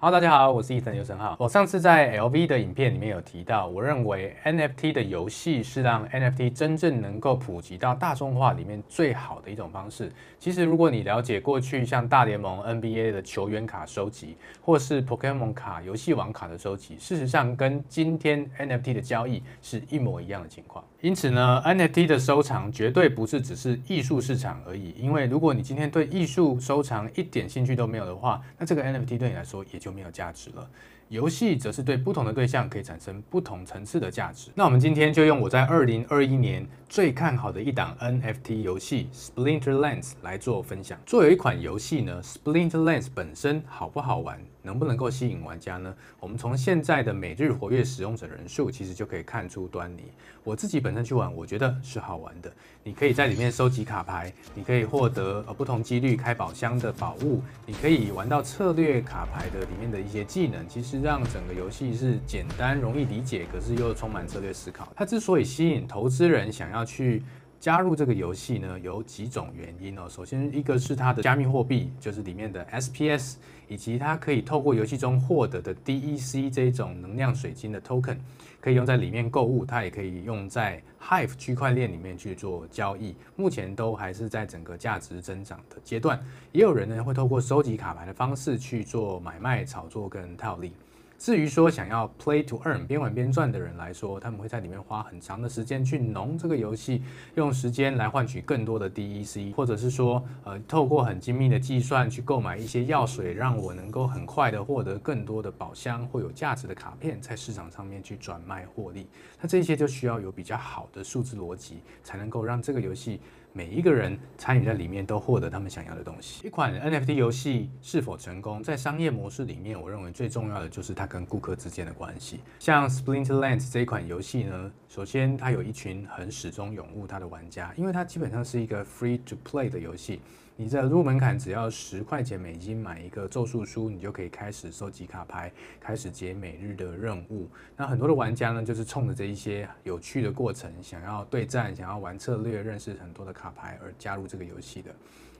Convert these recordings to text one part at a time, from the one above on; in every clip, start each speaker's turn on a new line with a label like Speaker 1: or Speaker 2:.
Speaker 1: 好，大家好，我是 Ethan 刘成浩。我上次在 LV 的影片里面有提到，我认为 NFT 的游戏是让 NFT 真正能够普及到大众化里面最好的一种方式。其实，如果你了解过去像大联盟 NBA 的球员卡收集，或是 Pokemon 卡游戏王卡的收集，事实上跟今天 NFT 的交易是一模一样的情况。因此呢，NFT 的收藏绝对不是只是艺术市场而已。因为如果你今天对艺术收藏一点兴趣都没有的话，那这个 NFT 对你来说也就没有价值了。游戏则是对不同的对象可以产生不同层次的价值。那我们今天就用我在二零二一年最看好的一档 NFT 游戏 Splinterlands 来做分享。作为一款游戏呢，Splinterlands 本身好不好玩，能不能够吸引玩家呢？我们从现在的每日活跃使用者人数，其实就可以看出端倪。我自己本身去玩，我觉得是好玩的。你可以在里面收集卡牌，你可以获得呃不同几率开宝箱的宝物，你可以玩到策略卡牌的里面的一些技能，其实。让整个游戏是简单容易理解，可是又充满策略思考。它之所以吸引投资人想要去加入这个游戏呢，有几种原因哦。首先，一个是它的加密货币，就是里面的 SPS，以及它可以透过游戏中获得的 DEC 这种能量水晶的 token，可以用在里面购物，它也可以用在 Hive 区块链里面去做交易。目前都还是在整个价值增长的阶段。也有人呢会透过收集卡牌的方式去做买卖、炒作跟套利。至于说想要 play to earn 边玩边赚的人来说，他们会在里面花很长的时间去农这个游戏，用时间来换取更多的 DEC，或者是说，呃，透过很精密的计算去购买一些药水，让我能够很快的获得更多的宝箱或有价值的卡片，在市场上面去转卖获利。那这些就需要有比较好的数字逻辑，才能够让这个游戏。每一个人参与在里面都获得他们想要的东西。一款 NFT 游戏是否成功，在商业模式里面，我认为最重要的就是它跟顾客之间的关系。像 Splinterlands 这一款游戏呢，首先它有一群很始终拥护它的玩家，因为它基本上是一个 free to play 的游戏。你在入门槛只要十块钱美金买一个咒术书，你就可以开始收集卡牌，开始解每日的任务。那很多的玩家呢，就是冲着这一些有趣的过程，想要对战，想要玩策略，认识很多的卡牌而加入这个游戏的。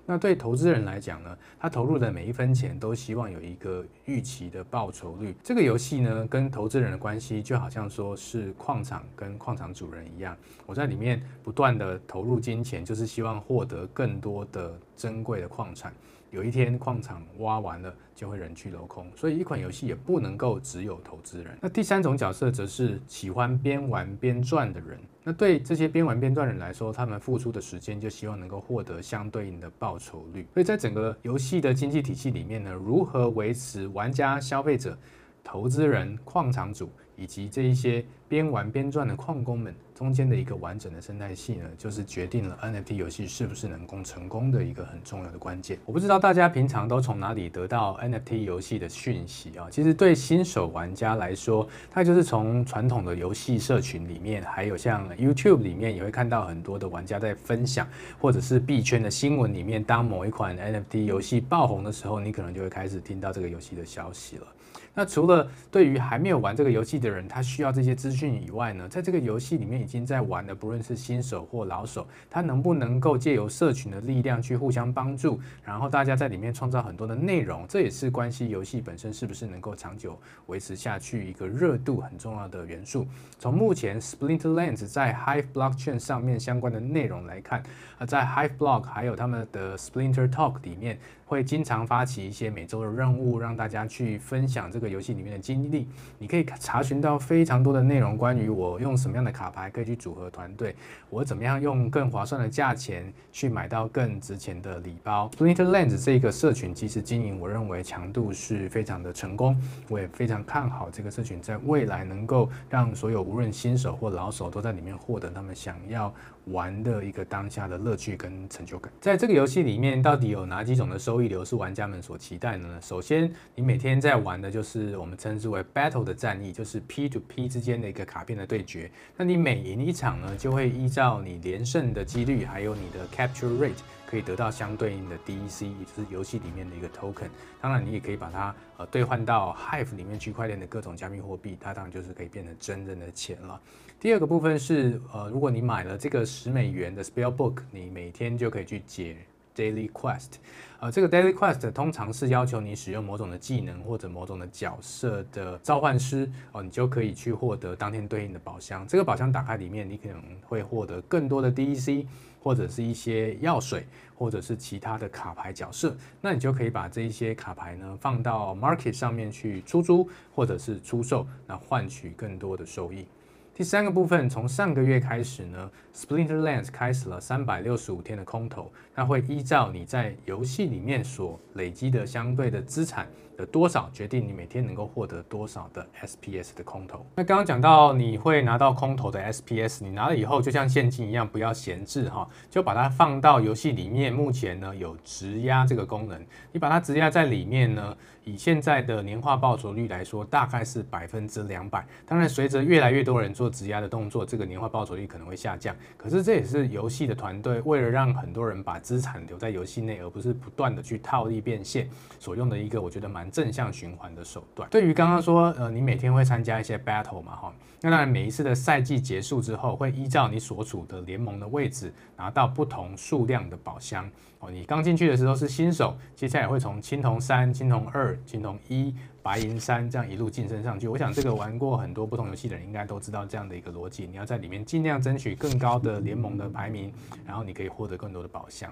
Speaker 1: 那对投资人来讲呢，他投入的每一分钱都希望有一个预期的报酬率。这个游戏呢，跟投资人的关系就好像说是矿场跟矿场主人一样，我在里面不断的投入金钱，就是希望获得更多的珍贵的矿产。有一天矿场挖完了，就会人去楼空，所以一款游戏也不能够只有投资人。那第三种角色则是喜欢边玩边赚的人。那对这些边玩边赚的人来说，他们付出的时间就希望能够获得相对应的报酬率。所以在整个游戏的经济体系里面呢，如何维持玩家、消费者、投资人、矿场主以及这一些边玩边赚的矿工们。中间的一个完整的生态系呢，就是决定了 NFT 游戏是不是能够成功的一个很重要的关键。我不知道大家平常都从哪里得到 NFT 游戏的讯息啊？其实对新手玩家来说，他就是从传统的游戏社群里面，还有像 YouTube 里面，也会看到很多的玩家在分享，或者是币圈的新闻里面，当某一款 NFT 游戏爆红的时候，你可能就会开始听到这个游戏的消息了。那除了对于还没有玩这个游戏的人，他需要这些资讯以外呢，在这个游戏里面已经在玩的，不论是新手或老手，他能不能够借由社群的力量去互相帮助，然后大家在里面创造很多的内容，这也是关系游戏本身是不是能够长久维持下去一个热度很重要的元素。从目前 Splinterlands 在 Hive Blockchain 上面相关的内容来看，啊，在 Hive Block 还有他们的 Splinter Talk 里面。会经常发起一些每周的任务，让大家去分享这个游戏里面的经历。你可以查询到非常多的内容，关于我用什么样的卡牌可以去组合团队，我怎么样用更划算的价钱去买到更值钱的礼包。Plinterlands 这个社群其实经营，我认为强度是非常的成功，我也非常看好这个社群在未来能够让所有无论新手或老手都在里面获得他们想要玩的一个当下的乐趣跟成就感。在这个游戏里面，到底有哪几种的收益流是玩家们所期待的呢？首先，你每天在玩的就是我们称之为 battle 的战役，就是 P to P 之间的一个卡片的对决。那你每赢一场呢，就会依照你连胜的几率，还有你的 capture rate。可可以得到相对应的 DEC，也就是游戏里面的一个 token。当然，你也可以把它呃兑换到 Hive 里面区块链的各种加密货币，它当然就是可以变成真正的钱了。第二个部分是呃，如果你买了这个十美元的 Spellbook，你每天就可以去解 Daily Quest。呃，这个 Daily Quest 通常是要求你使用某种的技能或者某种的角色的召唤师哦，你就可以去获得当天对应的宝箱。这个宝箱打开里面，你可能会获得更多的 DEC，或者是一些药水，或者是其他的卡牌角色。那你就可以把这一些卡牌呢放到 Market 上面去出租，或者是出售，那换取更多的收益。第三个部分，从上个月开始呢，Splinterlands 开始了三百六十五天的空投，它会依照你在游戏里面所累积的相对的资产的多少，决定你每天能够获得多少的 SPS 的空投。那刚刚讲到你会拿到空投的 SPS，你拿了以后就像现金一样，不要闲置哈，就把它放到游戏里面。目前呢有质押这个功能，你把它质押在里面呢。以现在的年化报酬率来说，大概是百分之两百。当然，随着越来越多人做做质押的动作，这个年化报酬率可能会下降。可是这也是游戏的团队为了让很多人把资产留在游戏内，而不是不断的去套利变现所用的一个我觉得蛮正向循环的手段。对于刚刚说，呃，你每天会参加一些 battle 嘛，哈，那当然每一次的赛季结束之后，会依照你所处的联盟的位置拿到不同数量的宝箱。哦，你刚进去的时候是新手，接下来会从青铜三、青铜二。青铜一、白银山，这样一路晋升上去。我想这个玩过很多不同游戏的人应该都知道这样的一个逻辑。你要在里面尽量争取更高的联盟的排名，然后你可以获得更多的宝箱。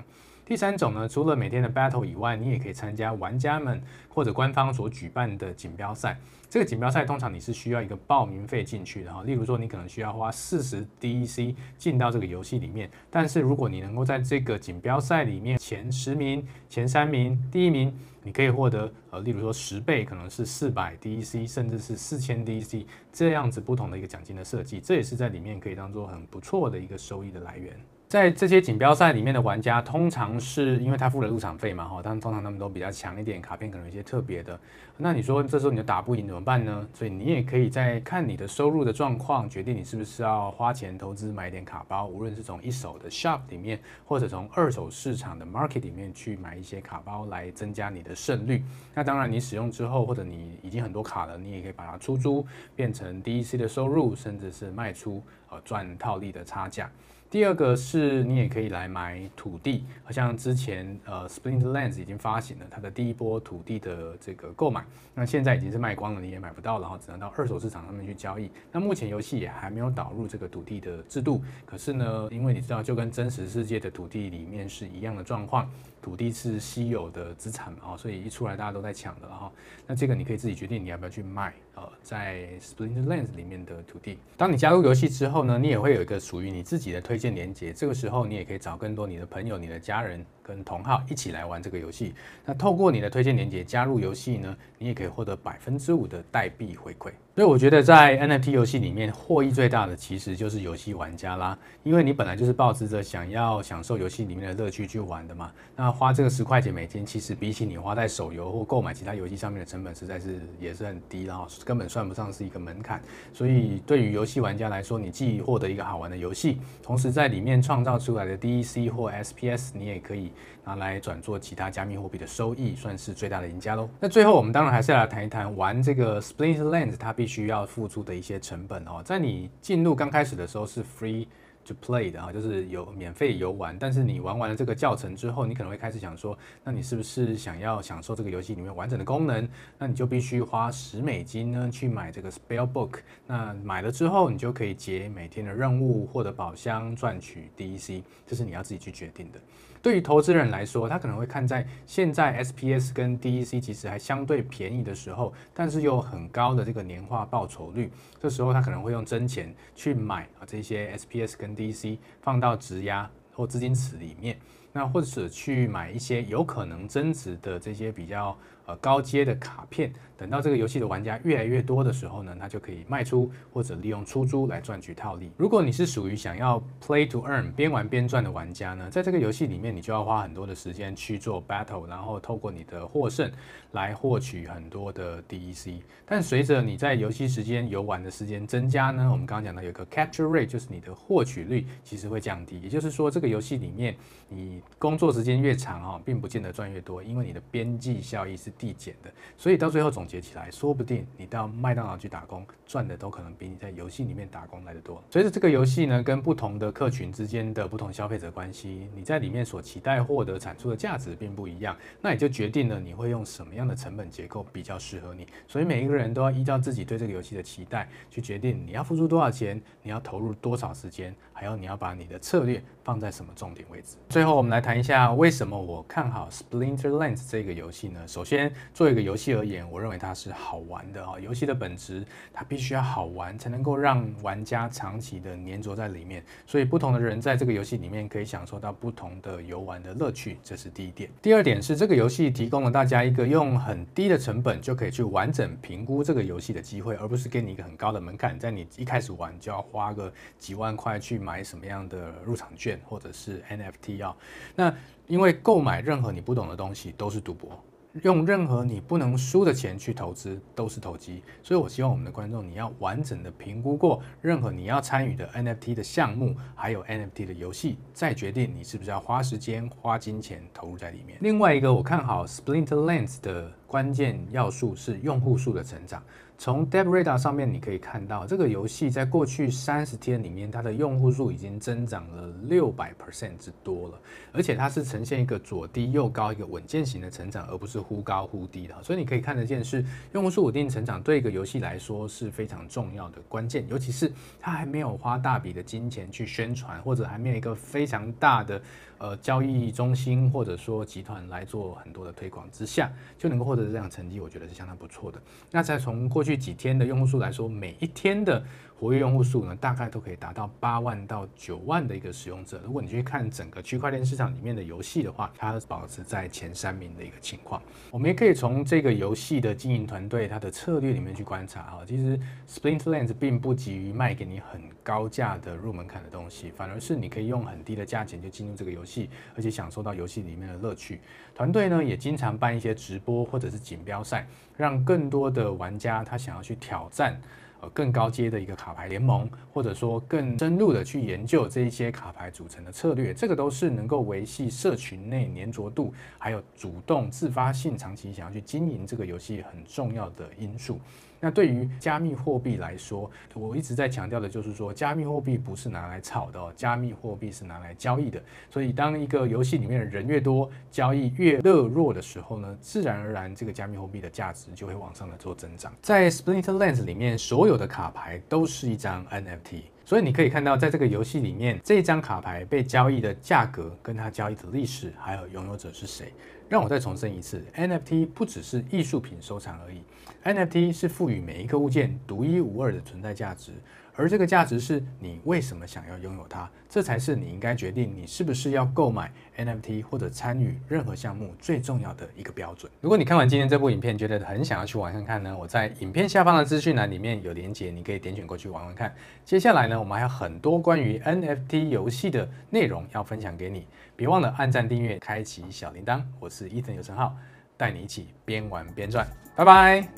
Speaker 1: 第三种呢，除了每天的 battle 以外，你也可以参加玩家们或者官方所举办的锦标赛。这个锦标赛通常你是需要一个报名费进去的哈，例如说你可能需要花四十 DEC 进到这个游戏里面。但是如果你能够在这个锦标赛里面前十名、前三名、第一名，你可以获得呃，例如说十倍，可能是四百 DEC，甚至是四千 DEC 这样子不同的一个奖金的设计，这也是在里面可以当做很不错的一个收益的来源。在这些锦标赛里面的玩家，通常是因为他付了入场费嘛，哈，但通常他们都比较强一点，卡片可能有一些特别的。那你说这时候你就打不赢怎么办呢？所以你也可以在看你的收入的状况，决定你是不是要花钱投资买点卡包，无论是从一手的 shop 里面，或者从二手市场的 market 里面去买一些卡包来增加你的胜率。那当然，你使用之后或者你已经很多卡了，你也可以把它出租，变成 DEC 的收入，甚至是卖出，呃，赚套利的差价。第二个是你也可以来买土地，好像之前呃 Splinterlands 已经发行了它的第一波土地的这个购买，那现在已经是卖光了，你也买不到，然后只能到二手市场上面去交易。那目前游戏也还没有导入这个土地的制度，可是呢，因为你知道就跟真实世界的土地里面是一样的状况，土地是稀有的资产嘛，所以一出来大家都在抢的哈。那这个你可以自己决定你要不要去卖。呃，在 Splinterlands 里面的土地，当你加入游戏之后呢，你也会有一个属于你自己的推荐连接。这个时候，你也可以找更多你的朋友、你的家人跟同号一起来玩这个游戏。那透过你的推荐连接加入游戏呢，你也可以获得百分之五的代币回馈。所以我觉得在 NFT 游戏里面获益最大的其实就是游戏玩家啦，因为你本来就是抱持着想要享受游戏里面的乐趣去玩的嘛。那花这个十块钱每天，其实比起你花在手游或购买其他游戏上面的成本，实在是也是很低，然后根本算不上是一个门槛。所以对于游戏玩家来说，你既获得一个好玩的游戏，同时在里面创造出来的 DEC 或 SPS，你也可以拿来转做其他加密货币的收益，算是最大的赢家喽。那最后我们当然还是要来谈一谈玩这个 Splinterlands 它必须要付出的一些成本哦，在你进入刚开始的时候是 free to play 的啊，就是有免费游玩。但是你玩完了这个教程之后，你可能会开始想说，那你是不是想要享受这个游戏里面完整的功能？那你就必须花十美金呢去买这个 Spellbook。那买了之后，你就可以解每天的任务，获得宝箱，赚取 DEC，这是你要自己去决定的。对于投资人来说，他可能会看在现在 SPS 跟 DEC 其实还相对便宜的时候，但是又很高的这个年化报酬率，这时候他可能会用真钱去买啊这些 SPS 跟 DEC，放到质押或资金池里面，那或者去买一些有可能增值的这些比较呃高阶的卡片。等到这个游戏的玩家越来越多的时候呢，他就可以卖出或者利用出租来赚取套利。如果你是属于想要 play to earn 边玩边赚的玩家呢，在这个游戏里面，你就要花很多的时间去做 battle，然后透过你的获胜来获取很多的 DEC。但随着你在游戏时间游玩的时间增加呢，我们刚刚讲到有个 capture rate，就是你的获取率其实会降低。也就是说，这个游戏里面你工作时间越长哈，并不见得赚越多，因为你的边际效益是递减的。所以到最后总结起来，说不定你到麦当劳去打工，赚的都可能比你在游戏里面打工来得多。随着这个游戏呢，跟不同的客群之间的不同消费者关系，你在里面所期待获得产出的价值并不一样，那也就决定了你会用什么样的成本结构比较适合你。所以每一个人都要依照自己对这个游戏的期待去决定你要付出多少钱，你要投入多少时间，还有你要把你的策略放在什么重点位置。最后，我们来谈一下为什么我看好 Splinterlands 这个游戏呢？首先，作为一个游戏而言，我认为它是好玩的啊。游戏的本质，它必须要好玩，才能够让玩家长期的黏着在里面。所以，不同的人在这个游戏里面可以享受到不同的游玩的乐趣，这是第一点。第二点是，这个游戏提供了大家一个用很低的成本就可以去完整评估这个游戏的机会，而不是给你一个很高的门槛，在你一开始玩就要花个几万块去买买什么样的入场券或者是 NFT 哦。那因为购买任何你不懂的东西都是赌博。用任何你不能输的钱去投资都是投机，所以我希望我们的观众，你要完整的评估过任何你要参与的 NFT 的项目，还有 NFT 的游戏，再决定你是不是要花时间、花金钱投入在里面。另外一个我看好 Splinterlands 的关键要素是用户数的成长。从 DevRadar 上面你可以看到，这个游戏在过去三十天里面，它的用户数已经增长了六百 percent 之多了，而且它是呈现一个左低右高、一个稳健型的成长，而不是忽高忽低的。所以你可以看得见，是用户数稳定成长对一个游戏来说是非常重要的关键，尤其是它还没有花大笔的金钱去宣传，或者还没有一个非常大的呃交易中心或者说集团来做很多的推广之下，就能够获得这样成绩，我觉得是相当不错的。那再从过去几天的用户数来说，每一天的活跃用户数呢，大概都可以达到八万到九万的一个使用者。如果你去看整个区块链市场里面的游戏的话，它保持在前三名的一个情况。我们也可以从这个游戏的经营团队它的策略里面去观察啊，其实 Splinterlands 并不急于卖给你很高价的入门槛的东西，反而是你可以用很低的价钱就进入这个游戏，而且享受到游戏里面的乐趣。团队呢也经常办一些直播或者是锦标赛，让更多的玩家他想要去挑战。呃更高阶的一个卡牌联盟，或者说更深入的去研究这一些卡牌组成的策略，这个都是能够维系社群内粘着度，还有主动自发性长期想要去经营这个游戏很重要的因素。那对于加密货币来说，我一直在强调的就是说，加密货币不是拿来炒的哦，加密货币是拿来交易的。所以，当一个游戏里面的人越多，交易越热络的时候呢，自然而然这个加密货币的价值就会往上的做增长。在 Splinterlands 里面，所有的卡牌都是一张 NFT，所以你可以看到，在这个游戏里面，这张卡牌被交易的价格、跟它交易的历史，还有拥有者是谁。让我再重申一次，NFT 不只是艺术品收藏而已，NFT 是赋予每一个物件独一无二的存在价值。而这个价值是你为什么想要拥有它，这才是你应该决定你是不是要购买 NFT 或者参与任何项目最重要的一个标准。如果你看完今天这部影片，觉得很想要去玩看看呢，我在影片下方的资讯栏里面有连结，你可以点选过去玩玩看。接下来呢，我们还有很多关于 NFT 游戏的内容要分享给你，别忘了按赞、订阅、开启小铃铛。我是伊藤游成浩，带你一起边玩边赚，拜拜。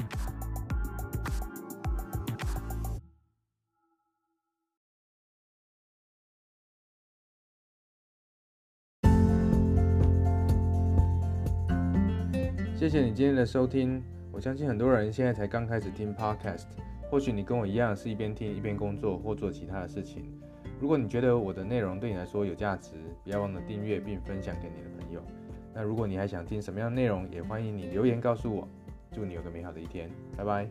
Speaker 2: 谢谢你今天的收听。我相信很多人现在才刚开始听 Podcast，或许你跟我一样是一边听一边工作或做其他的事情。如果你觉得我的内容对你来说有价值，不要忘了订阅并分享给你的朋友。那如果你还想听什么样的内容，也欢迎你留言告诉我。祝你有个美好的一天，拜拜。